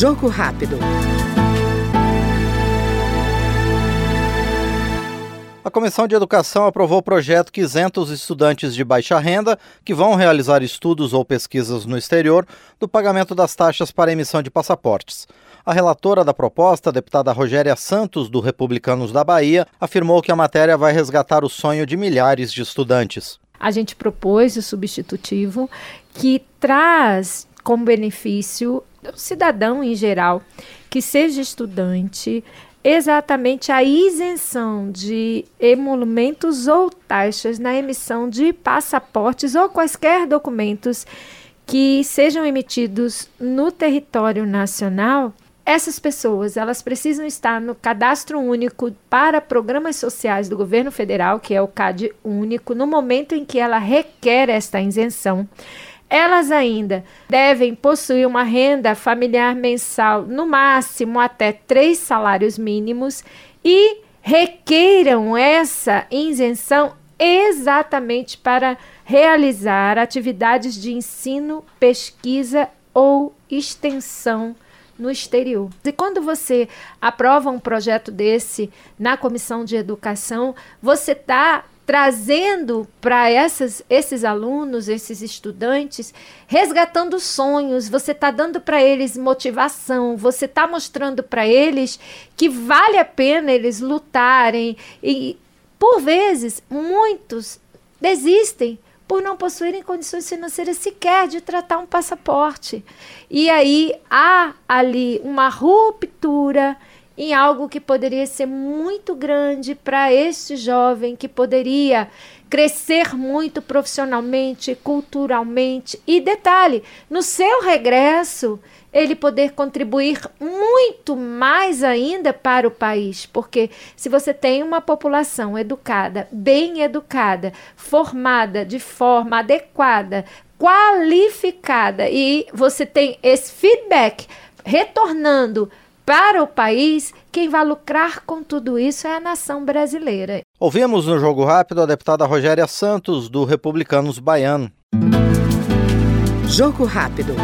Jogo rápido. A Comissão de Educação aprovou o projeto que isenta os estudantes de baixa renda que vão realizar estudos ou pesquisas no exterior do pagamento das taxas para emissão de passaportes. A relatora da proposta, a deputada Rogéria Santos, do Republicanos da Bahia, afirmou que a matéria vai resgatar o sonho de milhares de estudantes. A gente propôs o substitutivo que traz como benefício o cidadão em geral que seja estudante exatamente a isenção de emolumentos ou taxas na emissão de passaportes ou quaisquer documentos que sejam emitidos no território nacional. Essas pessoas, elas precisam estar no cadastro único para programas sociais do governo federal, que é o CAD único, no momento em que ela requer esta isenção. Elas ainda devem possuir uma renda familiar mensal no máximo até três salários mínimos e requeiram essa isenção exatamente para realizar atividades de ensino, pesquisa ou extensão no exterior. E quando você aprova um projeto desse na comissão de educação, você está trazendo para esses alunos, esses estudantes, resgatando sonhos, você está dando para eles motivação, você está mostrando para eles que vale a pena eles lutarem. E, por vezes, muitos desistem por não possuírem condições financeiras sequer de tratar um passaporte. E aí há ali uma ruptura em algo que poderia ser muito grande para este jovem que poderia crescer muito profissionalmente, culturalmente. E detalhe, no seu regresso, ele poder contribuir muito mais ainda para o país, porque se você tem uma população educada, bem educada, formada de forma adequada, qualificada e você tem esse feedback retornando para o país, quem vai lucrar com tudo isso é a nação brasileira. Ouvimos no Jogo Rápido a deputada Rogéria Santos, do Republicanos Baiano. Jogo Rápido.